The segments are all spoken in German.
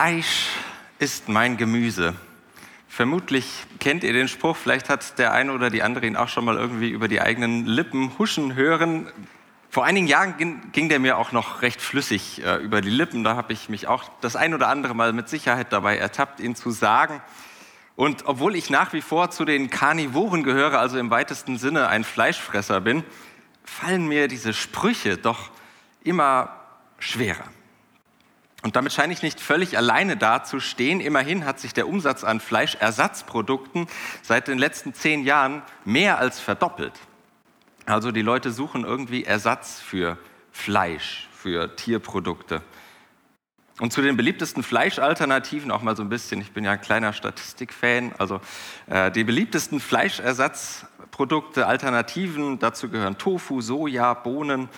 Fleisch ist mein Gemüse. Vermutlich kennt ihr den Spruch, vielleicht hat der eine oder die andere ihn auch schon mal irgendwie über die eigenen Lippen huschen hören. Vor einigen Jahren ging, der mir auch noch recht flüssig äh, über die Lippen. Da habe ich mich auch das ein oder andere Mal mit Sicherheit dabei ertappt, ihn zu sagen. Und obwohl ich nach wie vor zu den Karnivoren gehöre, also im weitesten Sinne ein Fleischfresser bin, fallen mir diese Sprüche doch immer schwerer. Und damit scheine ich nicht völlig alleine dazustehen. Immerhin hat sich der Umsatz an Fleischersatzprodukten seit den letzten zehn Jahren mehr als verdoppelt. Also die Leute suchen irgendwie Ersatz für Fleisch, für Tierprodukte. Und zu den beliebtesten Fleischalternativen auch mal so ein bisschen, ich bin ja ein kleiner Statistikfan, also äh, die beliebtesten Fleischersatzprodukte, Alternativen, dazu gehören Tofu, Soja, Bohnen,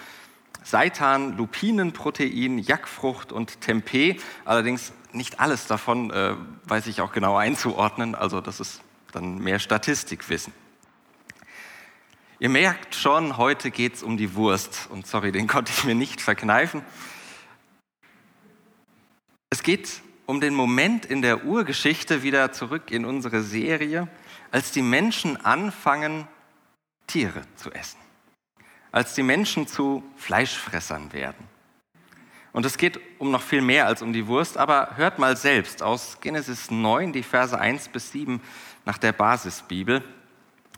Seitan, Lupinenprotein, Jackfrucht und Tempeh. Allerdings nicht alles davon äh, weiß ich auch genau einzuordnen, also das ist dann mehr Statistikwissen. Ihr merkt schon, heute geht es um die Wurst und sorry, den konnte ich mir nicht verkneifen. Es geht um den Moment in der Urgeschichte wieder zurück in unsere Serie, als die Menschen anfangen, Tiere zu essen als die Menschen zu Fleischfressern werden. Und es geht um noch viel mehr als um die Wurst, aber hört mal selbst aus Genesis 9, die Verse 1 bis 7 nach der Basisbibel.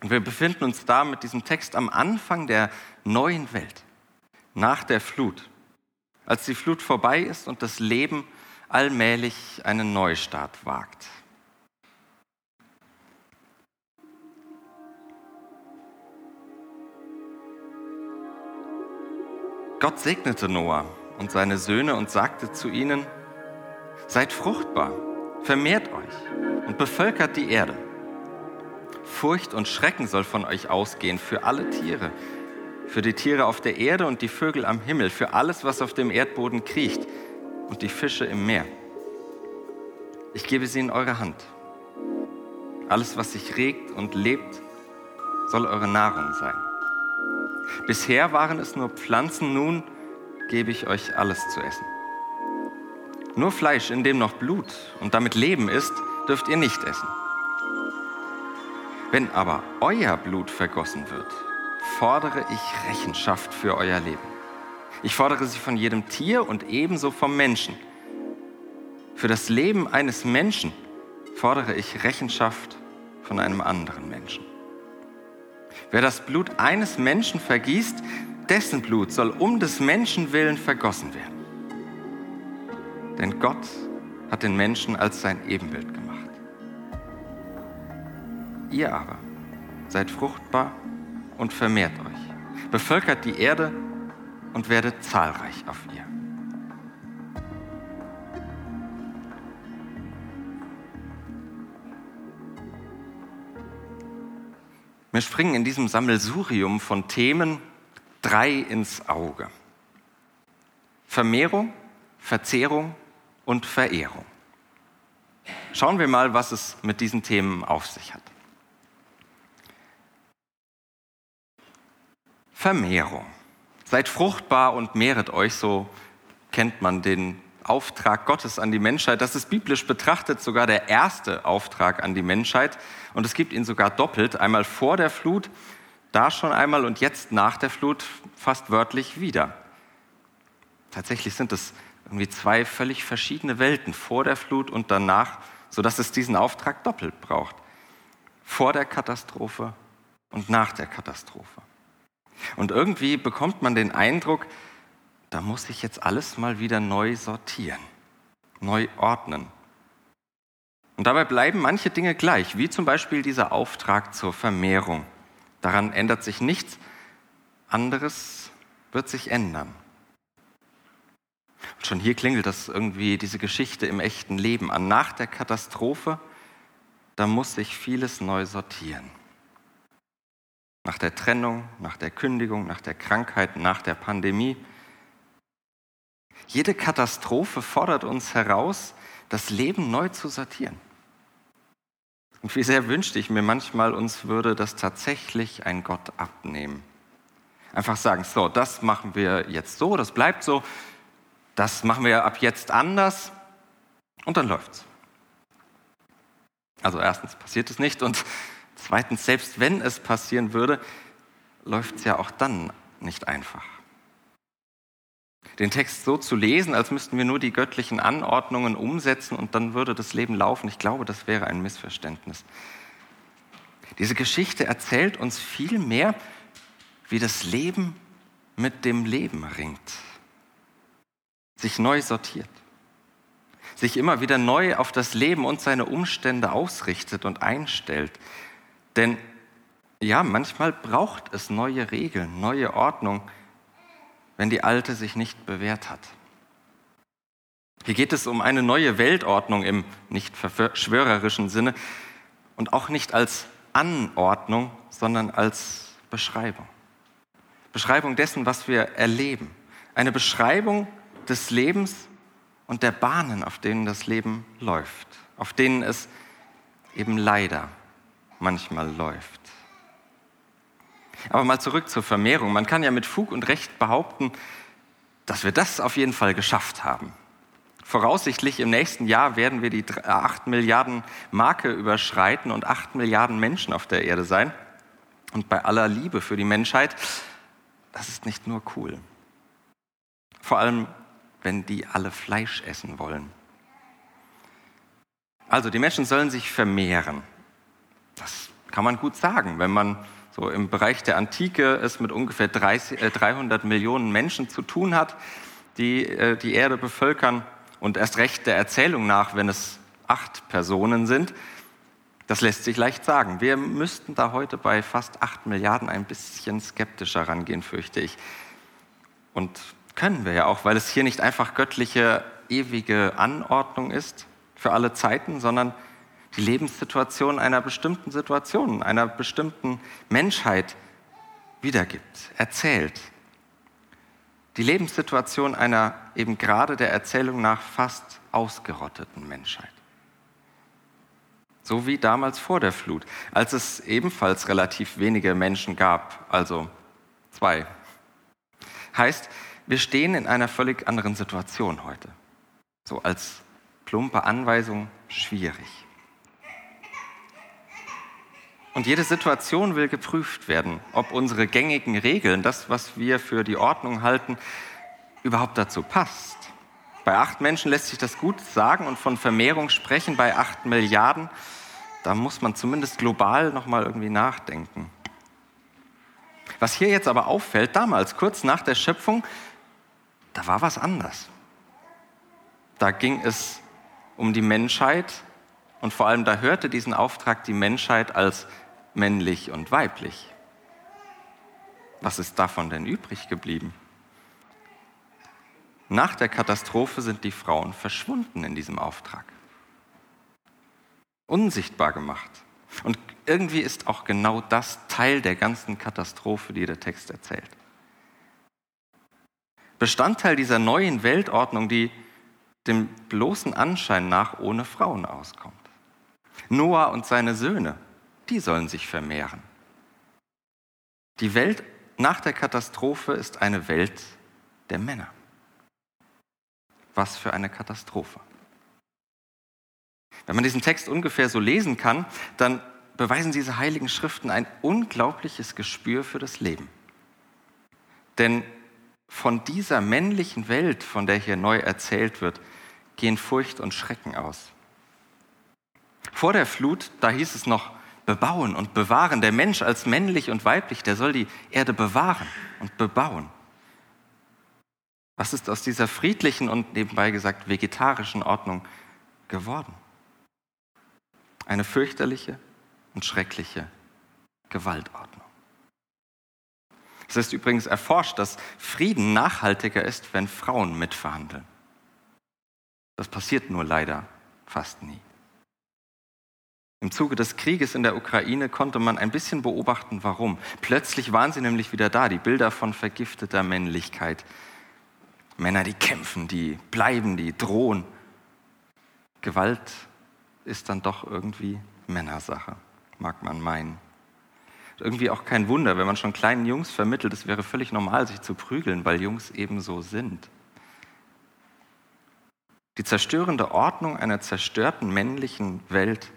Und wir befinden uns da mit diesem Text am Anfang der neuen Welt, nach der Flut, als die Flut vorbei ist und das Leben allmählich einen Neustart wagt. Gott segnete Noah und seine Söhne und sagte zu ihnen, seid fruchtbar, vermehrt euch und bevölkert die Erde. Furcht und Schrecken soll von euch ausgehen für alle Tiere, für die Tiere auf der Erde und die Vögel am Himmel, für alles, was auf dem Erdboden kriecht und die Fische im Meer. Ich gebe sie in eure Hand. Alles, was sich regt und lebt, soll eure Nahrung sein. Bisher waren es nur Pflanzen, nun gebe ich euch alles zu essen. Nur Fleisch, in dem noch Blut und damit Leben ist, dürft ihr nicht essen. Wenn aber euer Blut vergossen wird, fordere ich Rechenschaft für euer Leben. Ich fordere sie von jedem Tier und ebenso vom Menschen. Für das Leben eines Menschen fordere ich Rechenschaft von einem anderen Menschen. Wer das Blut eines Menschen vergießt, dessen Blut soll um des Menschen willen vergossen werden. Denn Gott hat den Menschen als sein Ebenbild gemacht. Ihr aber seid fruchtbar und vermehrt euch, bevölkert die Erde und werdet zahlreich auf ihr. Mir springen in diesem Sammelsurium von Themen drei ins Auge. Vermehrung, Verzehrung und Verehrung. Schauen wir mal, was es mit diesen Themen auf sich hat. Vermehrung. Seid fruchtbar und mehret euch, so kennt man den Auftrag Gottes an die Menschheit. Das ist biblisch betrachtet sogar der erste Auftrag an die Menschheit. Und es gibt ihn sogar doppelt. Einmal vor der Flut, da schon einmal und jetzt nach der Flut fast wörtlich wieder. Tatsächlich sind es irgendwie zwei völlig verschiedene Welten, vor der Flut und danach, sodass es diesen Auftrag doppelt braucht. Vor der Katastrophe und nach der Katastrophe. Und irgendwie bekommt man den Eindruck, da muss ich jetzt alles mal wieder neu sortieren, neu ordnen. Und dabei bleiben manche Dinge gleich, wie zum Beispiel dieser Auftrag zur Vermehrung. Daran ändert sich nichts, anderes wird sich ändern. Schon hier klingelt das irgendwie diese Geschichte im echten Leben an. Nach der Katastrophe, da muss sich vieles neu sortieren. Nach der Trennung, nach der Kündigung, nach der Krankheit, nach der Pandemie. Jede Katastrophe fordert uns heraus, das Leben neu zu sortieren. Und wie sehr wünschte ich mir manchmal, uns würde das tatsächlich ein Gott abnehmen. Einfach sagen, so, das machen wir jetzt so, das bleibt so, das machen wir ab jetzt anders und dann läuft's. Also erstens passiert es nicht und zweitens, selbst wenn es passieren würde, läuft es ja auch dann nicht einfach. Den Text so zu lesen, als müssten wir nur die göttlichen Anordnungen umsetzen und dann würde das Leben laufen, ich glaube, das wäre ein Missverständnis. Diese Geschichte erzählt uns viel mehr, wie das Leben mit dem Leben ringt, sich neu sortiert, sich immer wieder neu auf das Leben und seine Umstände ausrichtet und einstellt. Denn ja, manchmal braucht es neue Regeln, neue Ordnung, wenn die alte sich nicht bewährt hat. Hier geht es um eine neue Weltordnung im nicht verschwörerischen Sinne und auch nicht als Anordnung, sondern als Beschreibung. Beschreibung dessen, was wir erleben. Eine Beschreibung des Lebens und der Bahnen, auf denen das Leben läuft, auf denen es eben leider manchmal läuft. Aber mal zurück zur Vermehrung. Man kann ja mit Fug und Recht behaupten, dass wir das auf jeden Fall geschafft haben. Voraussichtlich im nächsten Jahr werden wir die 8 Milliarden Marke überschreiten und 8 Milliarden Menschen auf der Erde sein. Und bei aller Liebe für die Menschheit, das ist nicht nur cool. Vor allem, wenn die alle Fleisch essen wollen. Also die Menschen sollen sich vermehren. Das kann man gut sagen, wenn man so im Bereich der Antike es mit ungefähr 30, äh, 300 Millionen Menschen zu tun hat, die äh, die Erde bevölkern und erst recht der Erzählung nach, wenn es acht Personen sind. Das lässt sich leicht sagen. Wir müssten da heute bei fast acht Milliarden ein bisschen skeptischer rangehen, fürchte ich. Und können wir ja auch, weil es hier nicht einfach göttliche, ewige Anordnung ist für alle Zeiten, sondern die Lebenssituation einer bestimmten Situation, einer bestimmten Menschheit wiedergibt, erzählt. Die Lebenssituation einer eben gerade der Erzählung nach fast ausgerotteten Menschheit. So wie damals vor der Flut, als es ebenfalls relativ wenige Menschen gab, also zwei. Heißt, wir stehen in einer völlig anderen Situation heute. So als plumpe Anweisung schwierig. Und jede Situation will geprüft werden, ob unsere gängigen Regeln, das, was wir für die Ordnung halten, überhaupt dazu passt. Bei acht Menschen lässt sich das gut sagen und von Vermehrung sprechen. Bei acht Milliarden, da muss man zumindest global nochmal irgendwie nachdenken. Was hier jetzt aber auffällt, damals, kurz nach der Schöpfung, da war was anders. Da ging es um die Menschheit und vor allem da hörte diesen Auftrag die Menschheit als männlich und weiblich. Was ist davon denn übrig geblieben? Nach der Katastrophe sind die Frauen verschwunden in diesem Auftrag. Unsichtbar gemacht. Und irgendwie ist auch genau das Teil der ganzen Katastrophe, die der Text erzählt. Bestandteil dieser neuen Weltordnung, die dem bloßen Anschein nach ohne Frauen auskommt. Noah und seine Söhne die sollen sich vermehren. Die Welt nach der Katastrophe ist eine Welt der Männer. Was für eine Katastrophe. Wenn man diesen Text ungefähr so lesen kann, dann beweisen diese heiligen Schriften ein unglaubliches Gespür für das Leben. Denn von dieser männlichen Welt, von der hier neu erzählt wird, gehen Furcht und Schrecken aus. Vor der Flut, da hieß es noch, bebauen und bewahren. Der Mensch als männlich und weiblich, der soll die Erde bewahren und bebauen. Was ist aus dieser friedlichen und nebenbei gesagt vegetarischen Ordnung geworden? Eine fürchterliche und schreckliche Gewaltordnung. Es ist übrigens erforscht, dass Frieden nachhaltiger ist, wenn Frauen mitverhandeln. Das passiert nur leider fast nie. Im Zuge des Krieges in der Ukraine konnte man ein bisschen beobachten, warum. Plötzlich waren sie nämlich wieder da, die Bilder von vergifteter Männlichkeit. Männer, die kämpfen, die bleiben, die drohen. Gewalt ist dann doch irgendwie Männersache, mag man meinen. Irgendwie auch kein Wunder, wenn man schon kleinen Jungs vermittelt, es wäre völlig normal, sich zu prügeln, weil Jungs eben so sind. Die zerstörende Ordnung einer zerstörten männlichen Welt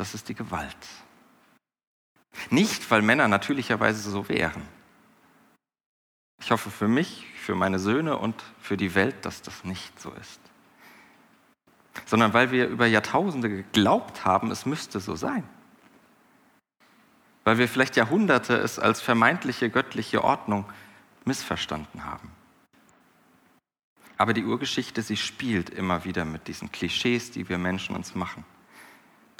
das ist die Gewalt. Nicht, weil Männer natürlicherweise so wären. Ich hoffe für mich, für meine Söhne und für die Welt, dass das nicht so ist. Sondern weil wir über Jahrtausende geglaubt haben, es müsste so sein. Weil wir vielleicht Jahrhunderte es als vermeintliche göttliche Ordnung missverstanden haben. Aber die Urgeschichte, sie spielt immer wieder mit diesen Klischees, die wir Menschen uns machen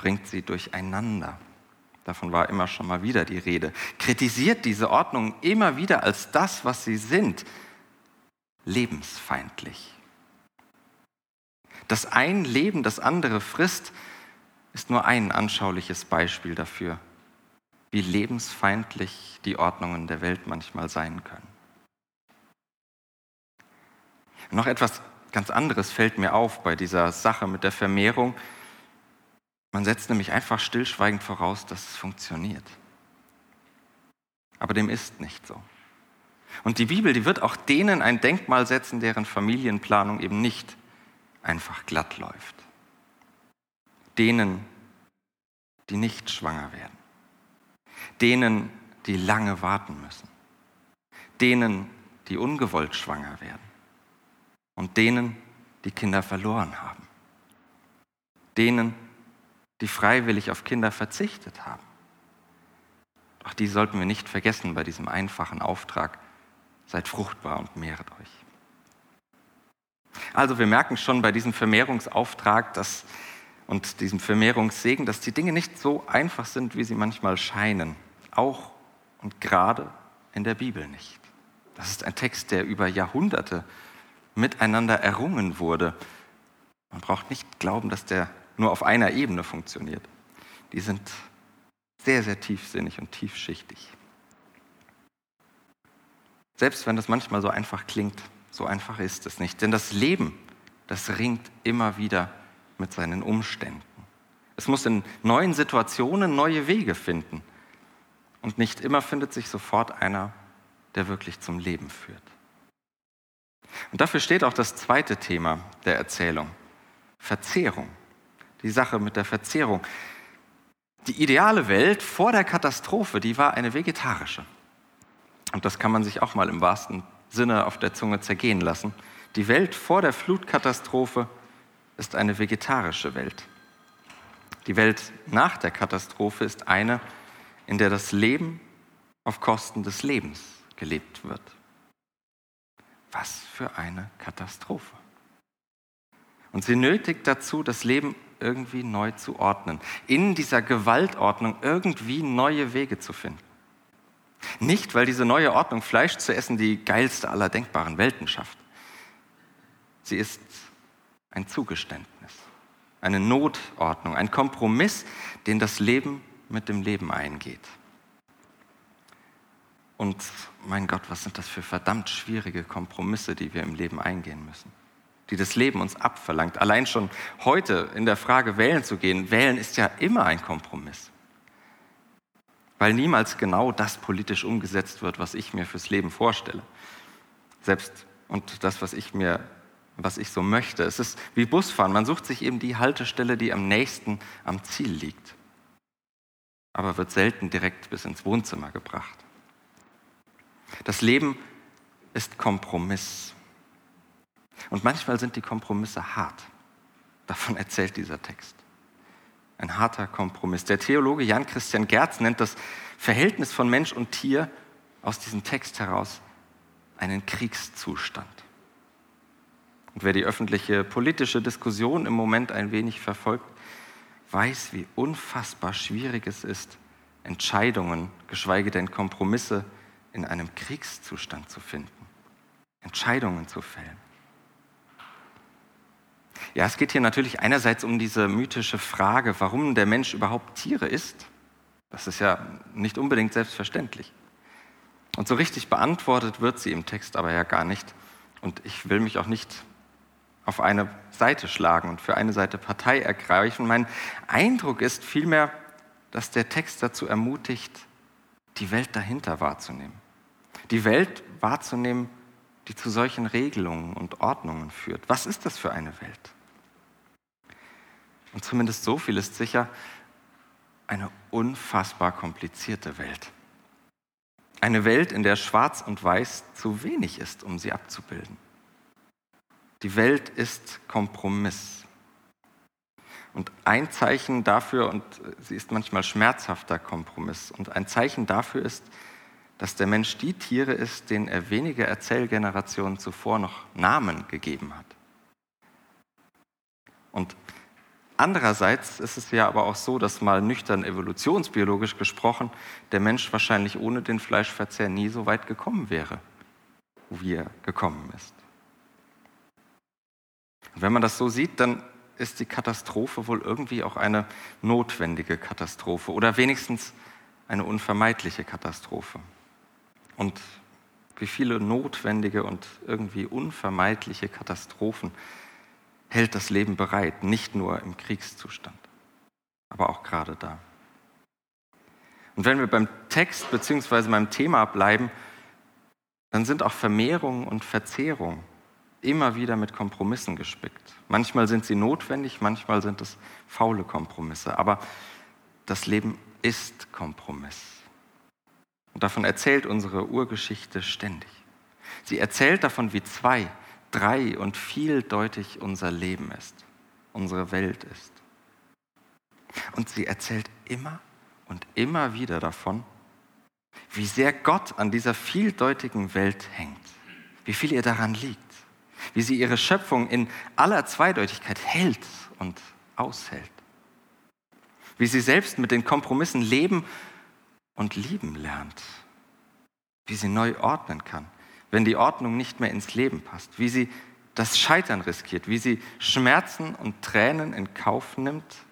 bringt sie durcheinander. Davon war immer schon mal wieder die Rede. Kritisiert diese Ordnung immer wieder als das, was sie sind, lebensfeindlich. Dass ein Leben das andere frisst, ist nur ein anschauliches Beispiel dafür, wie lebensfeindlich die Ordnungen der Welt manchmal sein können. Noch etwas ganz anderes fällt mir auf bei dieser Sache mit der Vermehrung, man setzt nämlich einfach stillschweigend voraus, dass es funktioniert. Aber dem ist nicht so. Und die Bibel, die wird auch denen ein Denkmal setzen, deren Familienplanung eben nicht einfach glatt läuft. Denen, die nicht schwanger werden. Denen, die lange warten müssen. Denen, die ungewollt schwanger werden. Und denen, die Kinder verloren haben. Denen, die freiwillig auf Kinder verzichtet haben. Doch die sollten wir nicht vergessen bei diesem einfachen Auftrag. Seid fruchtbar und mehret euch. Also wir merken schon bei diesem Vermehrungsauftrag dass, und diesem Vermehrungssegen, dass die Dinge nicht so einfach sind, wie sie manchmal scheinen. Auch und gerade in der Bibel nicht. Das ist ein Text, der über Jahrhunderte miteinander errungen wurde. Man braucht nicht glauben, dass der nur auf einer Ebene funktioniert. Die sind sehr, sehr tiefsinnig und tiefschichtig. Selbst wenn das manchmal so einfach klingt, so einfach ist es nicht. Denn das Leben, das ringt immer wieder mit seinen Umständen. Es muss in neuen Situationen neue Wege finden. Und nicht immer findet sich sofort einer, der wirklich zum Leben führt. Und dafür steht auch das zweite Thema der Erzählung, Verzehrung die Sache mit der Verzehrung. Die ideale Welt vor der Katastrophe, die war eine vegetarische. Und das kann man sich auch mal im wahrsten Sinne auf der Zunge zergehen lassen. Die Welt vor der Flutkatastrophe ist eine vegetarische Welt. Die Welt nach der Katastrophe ist eine, in der das Leben auf Kosten des Lebens gelebt wird. Was für eine Katastrophe. Und sie nötigt dazu, das Leben irgendwie neu zu ordnen, in dieser Gewaltordnung irgendwie neue Wege zu finden. Nicht, weil diese neue Ordnung Fleisch zu essen die geilste aller denkbaren Welten schafft. Sie ist ein Zugeständnis, eine Notordnung, ein Kompromiss, den das Leben mit dem Leben eingeht. Und mein Gott, was sind das für verdammt schwierige Kompromisse, die wir im Leben eingehen müssen die das Leben uns abverlangt. Allein schon heute in der Frage, wählen zu gehen, wählen ist ja immer ein Kompromiss. Weil niemals genau das politisch umgesetzt wird, was ich mir fürs Leben vorstelle. Selbst und das, was ich mir, was ich so möchte. Es ist wie Busfahren. Man sucht sich eben die Haltestelle, die am nächsten am Ziel liegt. Aber wird selten direkt bis ins Wohnzimmer gebracht. Das Leben ist Kompromiss. Und manchmal sind die Kompromisse hart. Davon erzählt dieser Text. Ein harter Kompromiss. Der Theologe Jan Christian Gerz nennt das Verhältnis von Mensch und Tier aus diesem Text heraus einen Kriegszustand. Und wer die öffentliche politische Diskussion im Moment ein wenig verfolgt, weiß, wie unfassbar schwierig es ist, Entscheidungen, geschweige denn Kompromisse in einem Kriegszustand zu finden, Entscheidungen zu fällen. Ja, es geht hier natürlich einerseits um diese mythische Frage, warum der Mensch überhaupt Tiere isst. Das ist ja nicht unbedingt selbstverständlich. Und so richtig beantwortet wird sie im Text aber ja gar nicht. Und ich will mich auch nicht auf eine Seite schlagen und für eine Seite Partei ergreifen. Mein Eindruck ist vielmehr, dass der Text dazu ermutigt, die Welt dahinter wahrzunehmen. Die Welt wahrzunehmen, die zu solchen Regelungen und Ordnungen führt. Was ist das für eine Welt? Und zumindest so viel ist sicher, eine unfassbar komplizierte Welt. Eine Welt, in der Schwarz und Weiß zu wenig ist, um sie abzubilden. Die Welt ist Kompromiss. Und ein Zeichen dafür, und sie ist manchmal schmerzhafter Kompromiss, und ein Zeichen dafür ist, dass der Mensch die Tiere ist, denen er wenige Erzählgenerationen zuvor noch Namen gegeben hat. Und Andererseits ist es ja aber auch so, dass mal nüchtern evolutionsbiologisch gesprochen der Mensch wahrscheinlich ohne den Fleischverzehr nie so weit gekommen wäre, wie er gekommen ist. Und wenn man das so sieht, dann ist die Katastrophe wohl irgendwie auch eine notwendige Katastrophe oder wenigstens eine unvermeidliche Katastrophe. Und wie viele notwendige und irgendwie unvermeidliche Katastrophen hält das Leben bereit, nicht nur im Kriegszustand, aber auch gerade da. Und wenn wir beim Text bzw. beim Thema bleiben, dann sind auch Vermehrung und Verzehrung immer wieder mit Kompromissen gespickt. Manchmal sind sie notwendig, manchmal sind es faule Kompromisse, aber das Leben ist Kompromiss. Und davon erzählt unsere Urgeschichte ständig. Sie erzählt davon, wie zwei, drei und vieldeutig unser Leben ist, unsere Welt ist. Und sie erzählt immer und immer wieder davon, wie sehr Gott an dieser vieldeutigen Welt hängt, wie viel ihr daran liegt, wie sie ihre Schöpfung in aller Zweideutigkeit hält und aushält, wie sie selbst mit den Kompromissen leben und lieben lernt, wie sie neu ordnen kann, wenn die Ordnung nicht mehr ins Leben passt, wie sie das Scheitern riskiert, wie sie Schmerzen und Tränen in Kauf nimmt,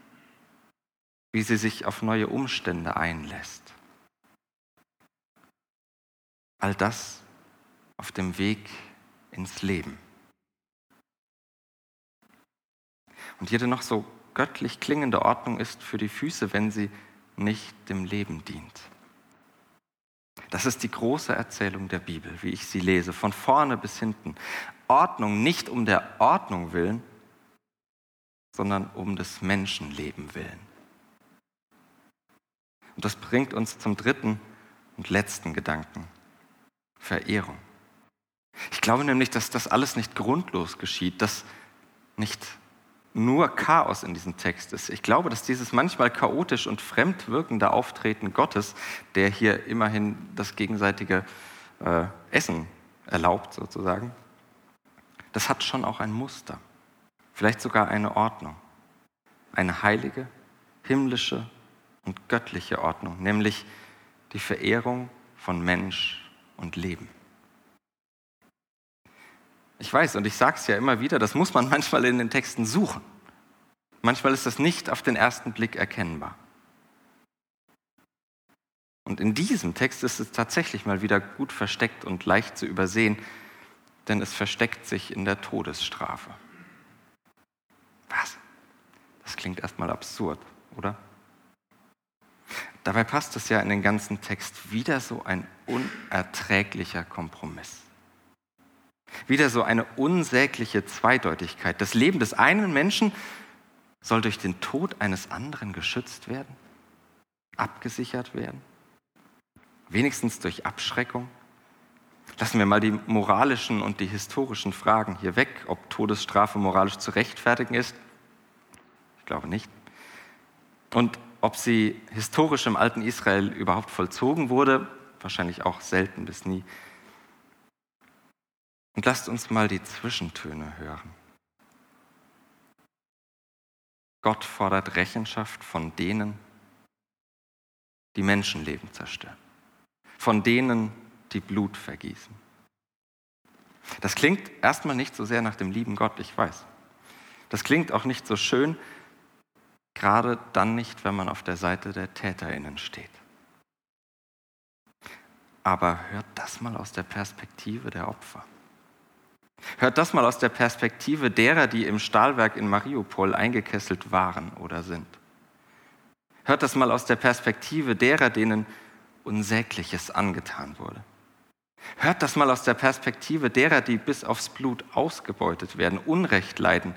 wie sie sich auf neue Umstände einlässt. All das auf dem Weg ins Leben. Und jede noch so göttlich klingende Ordnung ist für die Füße, wenn sie nicht dem Leben dient. Das ist die große Erzählung der Bibel, wie ich sie lese, von vorne bis hinten. Ordnung nicht um der Ordnung willen, sondern um des Menschenleben willen. Und das bringt uns zum dritten und letzten Gedanken, Verehrung. Ich glaube nämlich, dass das alles nicht grundlos geschieht, dass nicht nur Chaos in diesem Text ist. Ich glaube, dass dieses manchmal chaotisch und fremd wirkende Auftreten Gottes, der hier immerhin das gegenseitige äh, Essen erlaubt, sozusagen, das hat schon auch ein Muster, vielleicht sogar eine Ordnung, eine heilige, himmlische und göttliche Ordnung, nämlich die Verehrung von Mensch und Leben. Ich weiß, und ich sage es ja immer wieder, das muss man manchmal in den Texten suchen. Manchmal ist das nicht auf den ersten Blick erkennbar. Und in diesem Text ist es tatsächlich mal wieder gut versteckt und leicht zu übersehen, denn es versteckt sich in der Todesstrafe. Was? Das klingt erstmal absurd, oder? Dabei passt es ja in den ganzen Text wieder so ein unerträglicher Kompromiss. Wieder so eine unsägliche Zweideutigkeit. Das Leben des einen Menschen soll durch den Tod eines anderen geschützt werden, abgesichert werden, wenigstens durch Abschreckung. Lassen wir mal die moralischen und die historischen Fragen hier weg, ob Todesstrafe moralisch zu rechtfertigen ist. Ich glaube nicht. Und ob sie historisch im alten Israel überhaupt vollzogen wurde, wahrscheinlich auch selten bis nie. Und lasst uns mal die Zwischentöne hören. Gott fordert Rechenschaft von denen, die Menschenleben zerstören, von denen, die Blut vergießen. Das klingt erstmal nicht so sehr nach dem lieben Gott, ich weiß. Das klingt auch nicht so schön, gerade dann nicht, wenn man auf der Seite der Täterinnen steht. Aber hört das mal aus der Perspektive der Opfer. Hört das mal aus der Perspektive derer, die im Stahlwerk in Mariupol eingekesselt waren oder sind. Hört das mal aus der Perspektive derer, denen Unsägliches angetan wurde. Hört das mal aus der Perspektive derer, die bis aufs Blut ausgebeutet werden, Unrecht leiden,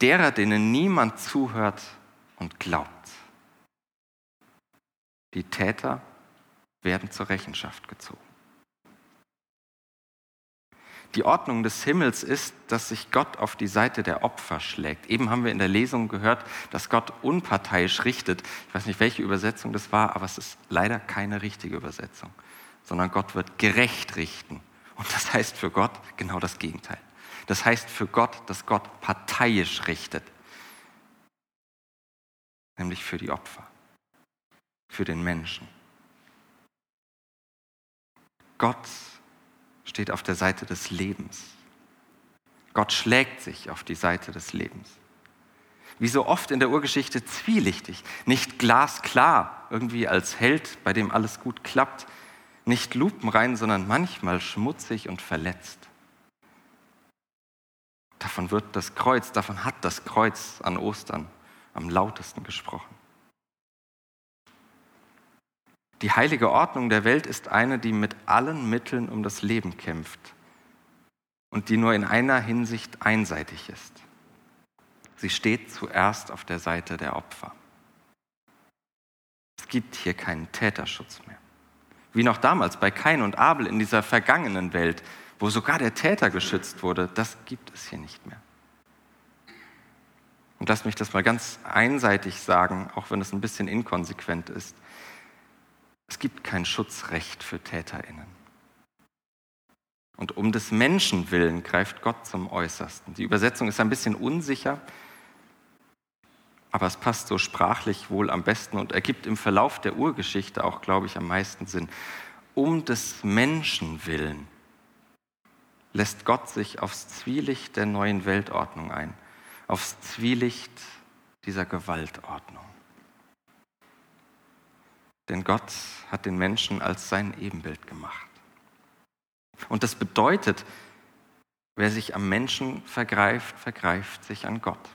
derer, denen niemand zuhört und glaubt. Die Täter werden zur Rechenschaft gezogen. Die Ordnung des Himmels ist, dass sich Gott auf die Seite der Opfer schlägt. Eben haben wir in der Lesung gehört, dass Gott unparteiisch richtet. Ich weiß nicht, welche Übersetzung das war, aber es ist leider keine richtige Übersetzung, sondern Gott wird gerecht richten. Und das heißt für Gott genau das Gegenteil. Das heißt für Gott, dass Gott parteiisch richtet, nämlich für die Opfer, für den Menschen. Gott steht auf der Seite des Lebens. Gott schlägt sich auf die Seite des Lebens. Wie so oft in der Urgeschichte zwielichtig, nicht glasklar, irgendwie als Held, bei dem alles gut klappt, nicht lupenrein, sondern manchmal schmutzig und verletzt. Davon wird das Kreuz, davon hat das Kreuz an Ostern am lautesten gesprochen. Die heilige Ordnung der Welt ist eine, die mit allen Mitteln um das Leben kämpft und die nur in einer Hinsicht einseitig ist. Sie steht zuerst auf der Seite der Opfer. Es gibt hier keinen Täterschutz mehr. Wie noch damals bei Kain und Abel in dieser vergangenen Welt, wo sogar der Täter geschützt wurde, das gibt es hier nicht mehr. Und lass mich das mal ganz einseitig sagen, auch wenn es ein bisschen inkonsequent ist. Es gibt kein Schutzrecht für Täterinnen. Und um des Menschen willen greift Gott zum Äußersten. Die Übersetzung ist ein bisschen unsicher, aber es passt so sprachlich wohl am besten und ergibt im Verlauf der Urgeschichte auch, glaube ich, am meisten Sinn. Um des Menschen willen lässt Gott sich aufs Zwielicht der neuen Weltordnung ein, aufs Zwielicht dieser Gewaltordnung. Denn Gott hat den Menschen als sein Ebenbild gemacht. Und das bedeutet, wer sich am Menschen vergreift, vergreift sich an Gott.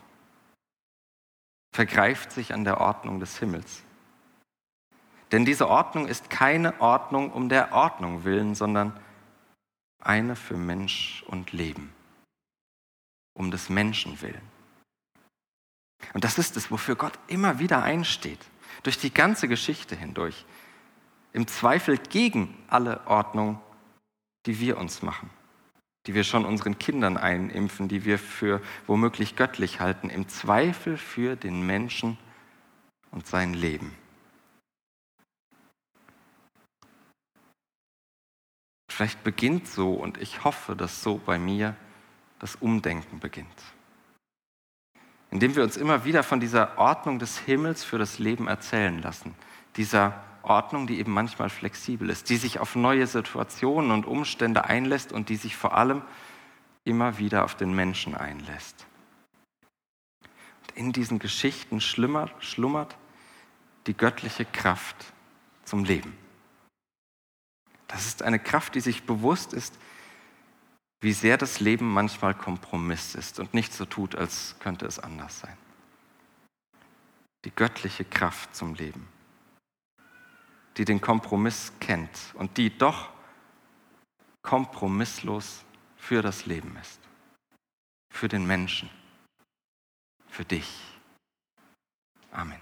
Vergreift sich an der Ordnung des Himmels. Denn diese Ordnung ist keine Ordnung um der Ordnung willen, sondern eine für Mensch und Leben. Um des Menschen willen. Und das ist es, wofür Gott immer wieder einsteht durch die ganze Geschichte hindurch. Im Zweifel gegen alle Ordnung, die wir uns machen, die wir schon unseren Kindern einimpfen, die wir für womöglich göttlich halten, im Zweifel für den Menschen und sein Leben. Vielleicht beginnt so, und ich hoffe, dass so bei mir das Umdenken beginnt indem wir uns immer wieder von dieser Ordnung des Himmels für das Leben erzählen lassen. Dieser Ordnung, die eben manchmal flexibel ist, die sich auf neue Situationen und Umstände einlässt und die sich vor allem immer wieder auf den Menschen einlässt. Und in diesen Geschichten schlummert, schlummert die göttliche Kraft zum Leben. Das ist eine Kraft, die sich bewusst ist, wie sehr das Leben manchmal Kompromiss ist und nicht so tut, als könnte es anders sein. Die göttliche Kraft zum Leben, die den Kompromiss kennt und die doch kompromisslos für das Leben ist, für den Menschen, für dich. Amen.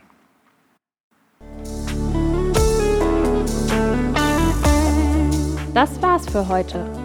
Das war's für heute